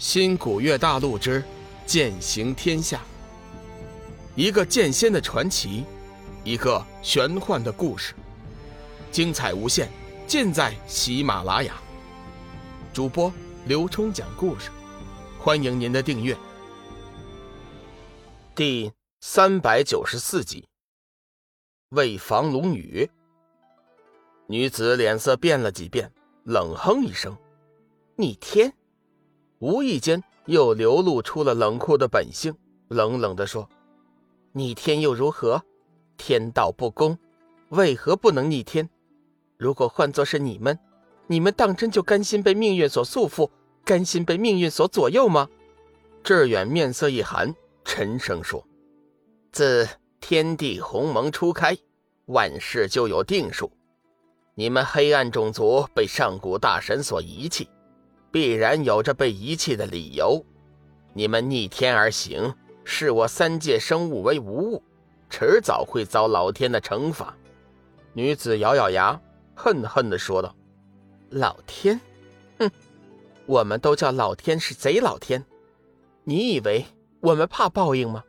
新古月大陆之剑行天下，一个剑仙的传奇，一个玄幻的故事，精彩无限，尽在喜马拉雅。主播刘冲讲故事，欢迎您的订阅。第三百九十四集，为防龙女，女子脸色变了几变，冷哼一声：“逆天。”无意间又流露出了冷酷的本性，冷冷地说：“逆天又如何？天道不公，为何不能逆天？如果换作是你们，你们当真就甘心被命运所束缚，甘心被命运所左右吗？”志远面色一寒，沉声说：“自天地鸿蒙初开，万事就有定数。你们黑暗种族被上古大神所遗弃。”必然有着被遗弃的理由。你们逆天而行，视我三界生物为无物，迟早会遭老天的惩罚。女子咬咬牙，恨恨地说道：“老天，哼，我们都叫老天是贼老天。你以为我们怕报应吗？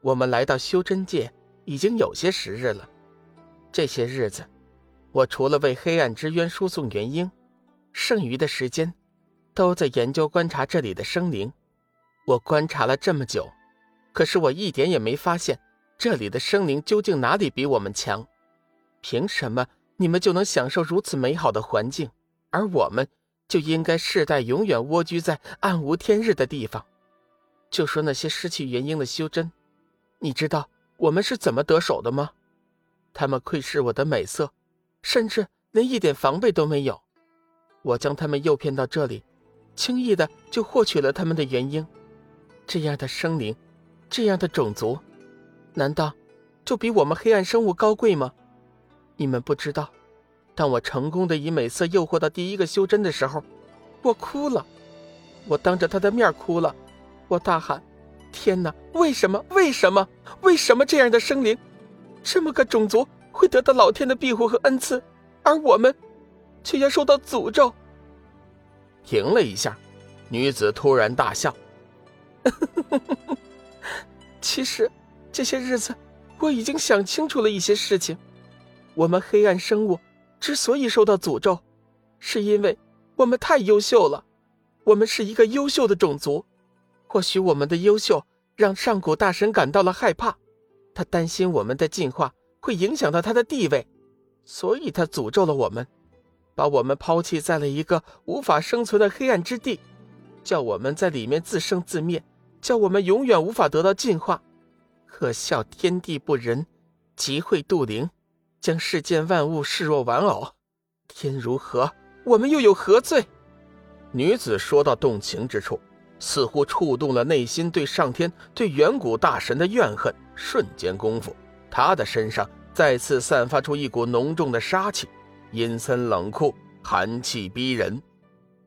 我们来到修真界已经有些时日了。这些日子，我除了为黑暗之渊输送元婴，剩余的时间……”都在研究观察这里的生灵，我观察了这么久，可是我一点也没发现这里的生灵究竟哪里比我们强。凭什么你们就能享受如此美好的环境，而我们就应该世代永远蜗居在暗无天日的地方？就说那些失去元婴的修真，你知道我们是怎么得手的吗？他们窥视我的美色，甚至连一点防备都没有。我将他们诱骗到这里。轻易的就获取了他们的元婴，这样的生灵，这样的种族，难道就比我们黑暗生物高贵吗？你们不知道，当我成功的以美色诱惑到第一个修真的时候，我哭了，我当着他的面哭了，我大喊：“天哪！为什么？为什么？为什么这样的生灵，这么个种族会得到老天的庇护和恩赐，而我们，却要受到诅咒？”停了一下，女子突然大笑：“ 其实，这些日子我已经想清楚了一些事情。我们黑暗生物之所以受到诅咒，是因为我们太优秀了。我们是一个优秀的种族，或许我们的优秀让上古大神感到了害怕，他担心我们的进化会影响到他的地位，所以他诅咒了我们。”把我们抛弃在了一个无法生存的黑暗之地，叫我们在里面自生自灭，叫我们永远无法得到进化。可笑天地不仁，集会渡灵，将世间万物视若玩偶。天如何，我们又有何罪？女子说到动情之处，似乎触动了内心对上天、对远古大神的怨恨。瞬间功夫，她的身上再次散发出一股浓重的杀气。阴森冷酷，寒气逼人。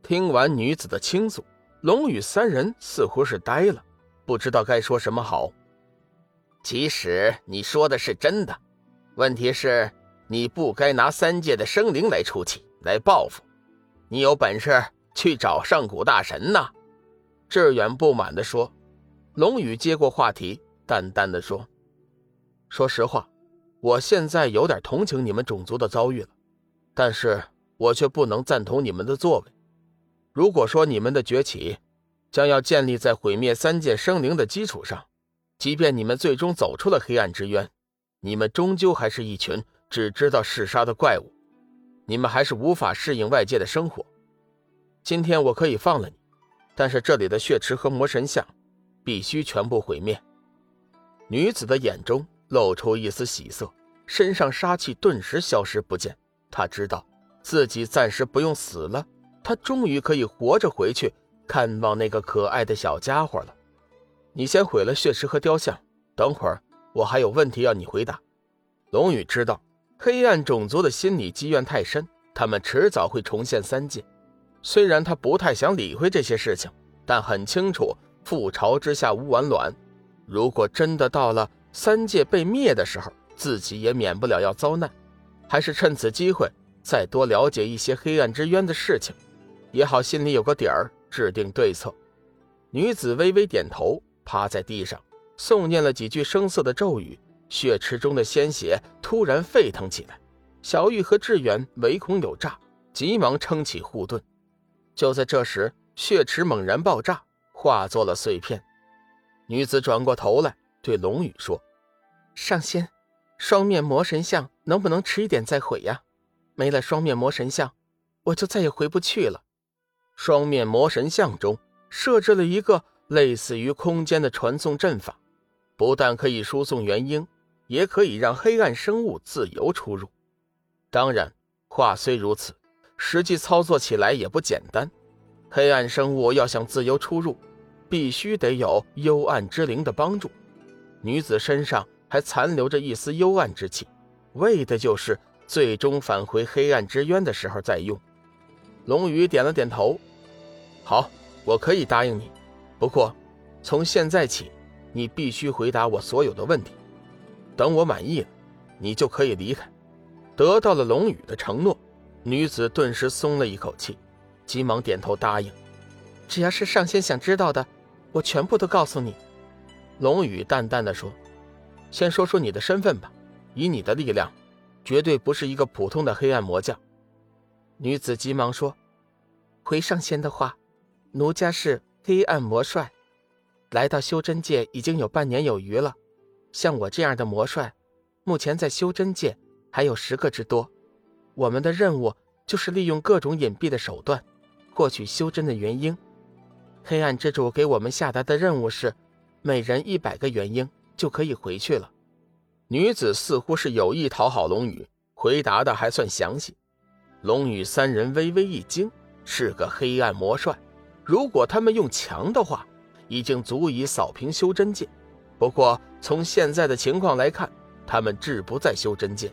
听完女子的倾诉，龙宇三人似乎是呆了，不知道该说什么好。即使你说的是真的，问题是，你不该拿三界的生灵来出气，来报复。你有本事去找上古大神呐！志远不满地说。龙宇接过话题，淡淡的说：“说实话，我现在有点同情你们种族的遭遇了。”但是我却不能赞同你们的作为。如果说你们的崛起将要建立在毁灭三界生灵的基础上，即便你们最终走出了黑暗之渊，你们终究还是一群只知道嗜杀的怪物。你们还是无法适应外界的生活。今天我可以放了你，但是这里的血池和魔神像必须全部毁灭。女子的眼中露出一丝喜色，身上杀气顿时消失不见。他知道自己暂时不用死了，他终于可以活着回去看望那个可爱的小家伙了。你先毁了血池和雕像，等会儿我还有问题要你回答。龙宇知道黑暗种族的心理积怨太深，他们迟早会重现三界。虽然他不太想理会这些事情，但很清楚覆巢之下无完卵。如果真的到了三界被灭的时候，自己也免不了要遭难。还是趁此机会再多了解一些黑暗之渊的事情，也好心里有个底儿，制定对策。女子微微点头，趴在地上诵念了几句生涩的咒语，血池中的鲜血突然沸腾起来。小玉和志远唯恐有诈，急忙撑起护盾。就在这时，血池猛然爆炸，化作了碎片。女子转过头来，对龙宇说：“上仙，双面魔神像能不能迟一点再毁呀？没了双面魔神像，我就再也回不去了。”双面魔神像中设置了一个类似于空间的传送阵法，不但可以输送元婴，也可以让黑暗生物自由出入。当然，话虽如此，实际操作起来也不简单。黑暗生物要想自由出入，必须得有幽暗之灵的帮助。女子身上还残留着一丝幽暗之气，为的就是最终返回黑暗之渊的时候再用。龙宇点了点头：“好，我可以答应你。不过，从现在起，你必须回答我所有的问题。等我满意了，你就可以离开。”得到了龙宇的承诺，女子顿时松了一口气，急忙点头答应。只要是上仙想知道的，我全部都告诉你。龙宇淡淡的说：“先说说你的身份吧，以你的力量，绝对不是一个普通的黑暗魔将。”女子急忙说：“回上仙的话，奴家是黑暗魔帅，来到修真界已经有半年有余了。像我这样的魔帅，目前在修真界。”还有十个之多，我们的任务就是利用各种隐蔽的手段，获取修真的元婴。黑暗之主给我们下达的任务是，每人一百个元婴就可以回去了。女子似乎是有意讨好龙宇，回答的还算详细。龙宇三人微微一惊，是个黑暗魔帅，如果他们用强的话，已经足以扫平修真界。不过从现在的情况来看，他们志不在修真界。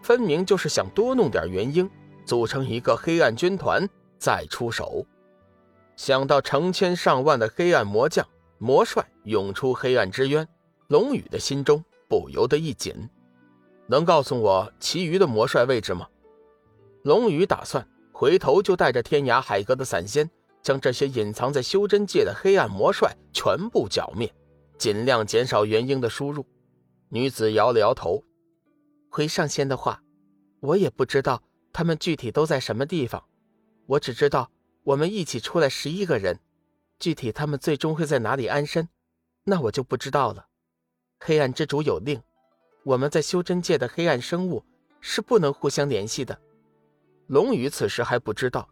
分明就是想多弄点元婴，组成一个黑暗军团再出手。想到成千上万的黑暗魔将、魔帅涌出黑暗之渊，龙宇的心中不由得一紧。能告诉我其余的魔帅位置吗？龙宇打算回头就带着天涯海阁的散仙，将这些隐藏在修真界的黑暗魔帅全部剿灭，尽量减少元婴的输入。女子摇了摇头。回上仙的话，我也不知道他们具体都在什么地方。我只知道我们一起出来十一个人，具体他们最终会在哪里安身，那我就不知道了。黑暗之主有令，我们在修真界的黑暗生物是不能互相联系的。龙宇此时还不知道，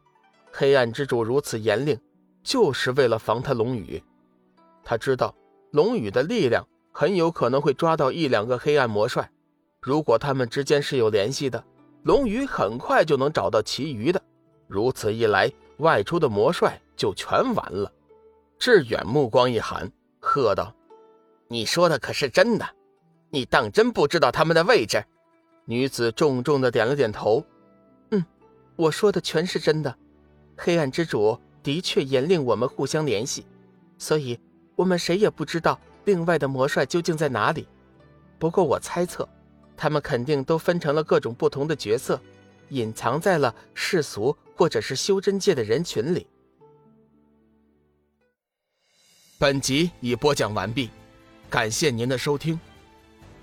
黑暗之主如此严令，就是为了防他龙宇。他知道龙宇的力量很有可能会抓到一两个黑暗魔帅。如果他们之间是有联系的，龙宇很快就能找到其余的。如此一来，外出的魔帅就全完了。志远目光一寒，喝道：“你说的可是真的？你当真不知道他们的位置？”女子重重的点了点头：“嗯，我说的全是真的。黑暗之主的确严令我们互相联系，所以我们谁也不知道另外的魔帅究竟在哪里。不过我猜测。”他们肯定都分成了各种不同的角色，隐藏在了世俗或者是修真界的人群里。本集已播讲完毕，感谢您的收听。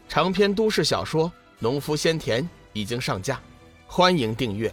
长篇都市小说《农夫先田》已经上架，欢迎订阅。